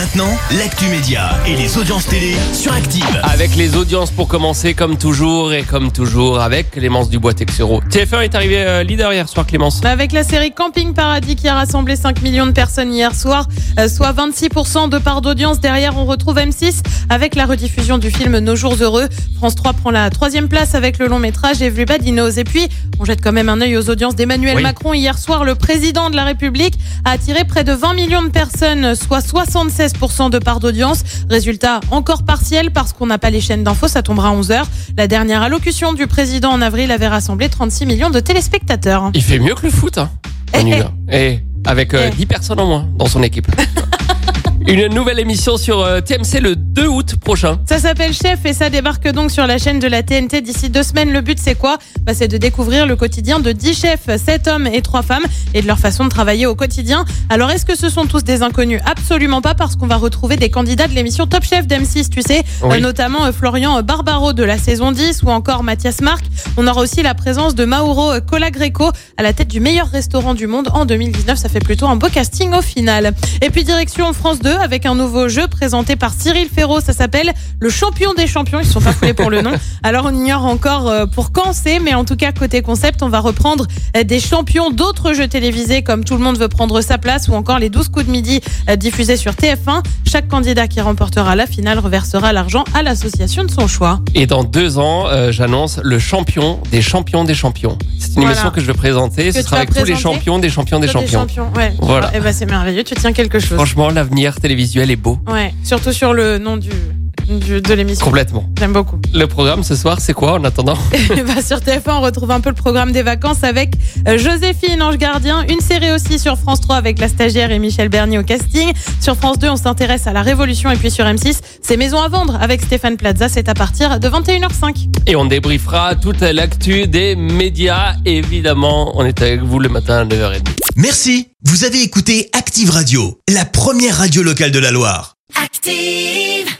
Maintenant, l'actu média et les audiences télé sur Active. Avec les audiences pour commencer, comme toujours, et comme toujours, avec Clémence Dubois-Texero. TF1 est arrivé euh, leader hier soir, Clémence. Avec la série Camping Paradis qui a rassemblé 5 millions de personnes hier soir, euh, soit 26% de part d'audience. Derrière, on retrouve M6 avec la rediffusion du film Nos jours heureux. France 3 prend la troisième place avec le long métrage Everybody Knows. Et puis, on jette quand même un œil aux audiences d'Emmanuel Oui. Macron. Hier soir, le président de la République a attiré près de 20 millions de personnes, soit 76% de part d'audience. Résultat encore partiel parce qu'on n'a pas les chaînes d'infos, ça tombera à 11h. La dernière allocution du président en avril avait rassemblé 36 millions de téléspectateurs. Il fait mieux que le foot, hein. Et avec euh, Eh. 10 personnes en moins dans son équipe. Une nouvelle émission sur euh, TMC le 2 août prochain. Ça s'appelle Chef et ça débarque donc sur la chaîne de la TNT d'ici deux semaines. Le but c'est quoi? Bah, C'est de découvrir le quotidien de 10 chefs, 7 hommes et 3 femmes et de leur façon de travailler au quotidien. Alors est-ce que ce sont tous des inconnus? Absolument pas parce qu'on va retrouver des candidats de l'émission Top Chef d'M6, tu sais, Oui. Euh, notamment euh, Florian Barbaro de la saison 10 ou encore Mathias Marc. On aura aussi la présence de Mauro Colagreco à la tête du meilleur restaurant du monde en 2019. Ça fait plutôt un beau casting au final. Et puis direction France 2 avec un nouveau jeu présenté par Cyril Ferraud. Ça s'appelle le champion des champions. Ils se sont pas foulés pour le nom. Alors on ignore encore euh, pour quand c'est, mais en tout cas côté concept, on va reprendre euh, des champions d'autres jeux télévisés comme Tout le monde veut prendre sa place ou encore les 12 coups de midi euh, diffusés sur TF1. Chaque candidat qui remportera la finale reversera l'argent à l'association de son choix. Et dans deux ans, euh, j'annonce le champion des champions des champions. C'est une Voilà. émission que je vais présenter. Que Ce sera avec tous les champions des champions des Toi, champions. ouais. Voilà. Et ben c'est merveilleux. Tu tiens quelque chose. Franchement, l'avenir télévisuel est beau. Ouais. Surtout sur le nom du, du- de l'émission. Complètement. J'aime beaucoup. Le programme ce soir, c'est quoi en attendant Et bah, sur TF1, on retrouve un peu le programme des vacances avec euh, Joséphine, Ange Gardien, une série aussi sur France 3 avec la stagiaire et Michel Bernier au casting. Sur France 2, on s'intéresse à la Révolution et puis sur M6, c'est Maison à vendre avec Stéphane Plaza, c'est à partir de 21h05. Et on débriefera toute l'actu des médias. Évidemment, on est avec vous le matin à 9h30. Merci. Vous avez écouté Active Radio, la première radio locale de la Loire. Active.